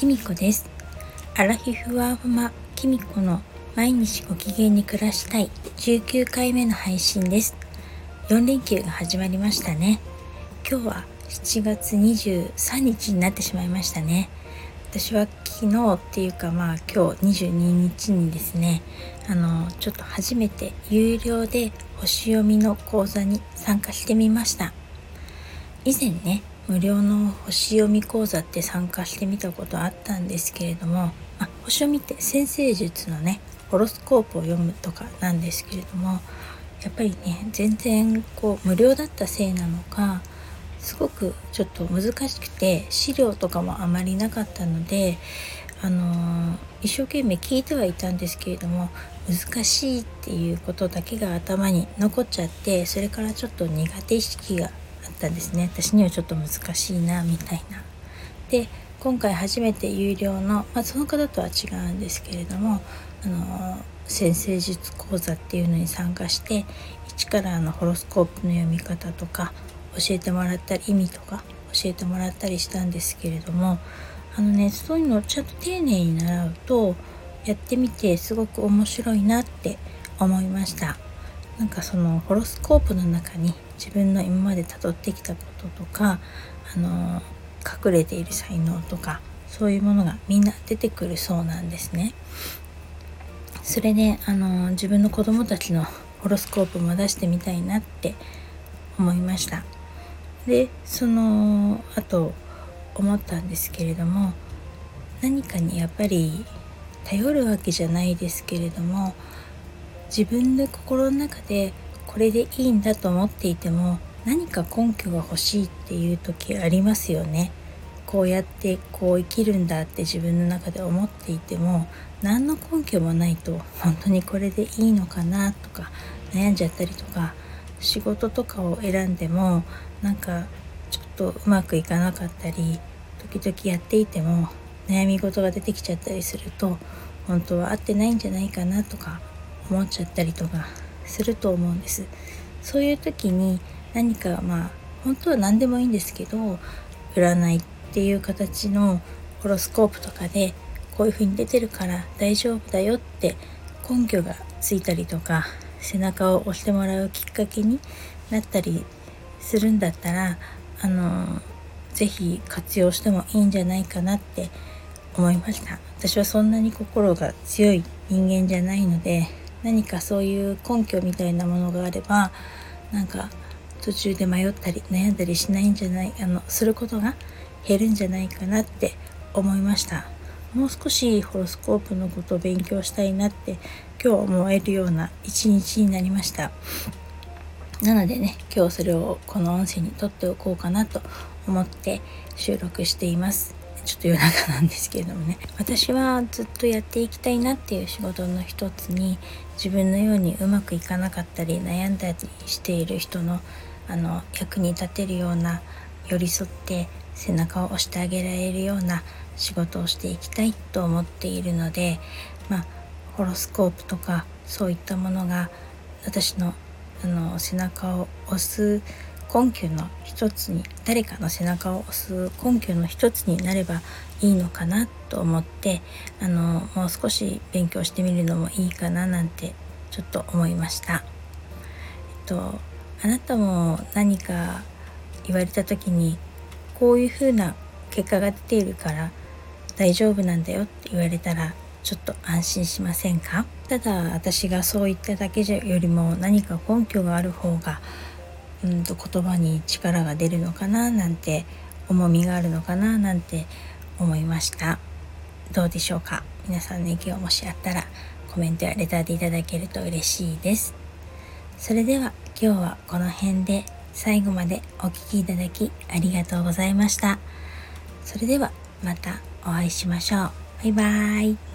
きみこです。アラヒフワーマきみこの毎日ご機嫌に暮らしたい。19回目の配信です。4連休が始まりましたね。今日は7月23日になってしまいましたね。私は昨日っていうかまあ今日22日にですねあのちょっと初めて有料で星読みの講座に参加してみました。以前ね無料の星読み講座って参加してみたことあったんですけれども、あ、星読みって先生術のねホロスコープを読むとかなんですけれどもやっぱりね全然こう無料だったせいなのかすごくちょっと難しくて資料とかもあまりなかったのであのー、一生懸命聞いてはいたんですけれども難しいっていうことだけが頭に残っちゃってそれからちょっと苦手意識がったんですね私にはちょっと難しいなみたいな。で今回初めて有料の、まあ、その方とは違うんですけれどもあの先生術講座っていうのに参加して一からあのホロスコープの読み方とか教えてもらったり意味とか教えてもらったりしたんですけれどもあのねそういうのをちゃんと丁寧に習うとやってみてすごく面白いなって思いましたなんかそのホロスコープの中に自分の今まで辿ってきたこととかあの隠れている才能とかそういうものがみんな出てくるそうなんですね。それであの自分の子供たちのホロスコープも出してみたいなって思いました。でその後思ったんですけれども何かにやっぱり頼るわけじゃないですけれども自分で心の中でこれでいいんだと思っていても何か根拠が欲しいっていう時ありますよね。こうやってこう生きるんだって自分の中で思っていても何の根拠もないと本当にこれでいいのかなとか悩んじゃったりとか仕事とかを選んでもなんかちょっとうまくいかなかったり時々やっていても悩み事が出てきちゃったりすると本当は合ってないんじゃないかなとか思っちゃったりとかすると思うんです。そういう時に何かまあ本当は何でもいいんですけど占いっていう形のホロスコープとかでこういう風に出てるから大丈夫だよって根拠がついたりとか背中を押してもらうきっかけになったりするんだったらあの是非活用してもいいんじゃないかなって思いました。私はそんなに心が強い人間じゃないので何かそういう根拠みたいなものがあればなんか途中で迷ったり悩んだりしないんじゃないあのすることが減るんじゃないかなって思いました。もう少しホロスコープのことを勉強したいなって今日思えるような一日になりました。なのでね今日それをこの音声にとっておこうかなと思って収録しています。ちょっと夜中なんですけれどもね。私はずっとやっていきたいなっていう仕事の一つに自分のようにうまくいかなかったり悩んだりしている人のあの役に立てるような寄り添って背中を押してあげられるような仕事をしていきたいと思っているのでまあホロスコープとかそういったものが私のあの背中を押す根拠の一つに誰かの背中を押す根拠の一つになればいいのかなと思ってあのもう少し勉強してみるのもいいかななんてちょっと思いました。えっとあなたも何か言われた時にこういう風な結果が出ているから大丈夫なんだよって言われたらちょっと安心しませんか？ただ私がそう言っただけよりも何か根拠がある方がうんと言葉に力が出るのかななんて重みがあるのかななんて思いました。どうでしょうか？皆さんの意見をもしあったらコメントやレターでいただけると嬉しいです。それでは今日はこの辺で最後までお聴きいただきありがとうございました。それではまたお会いしましょう。バイバーイ。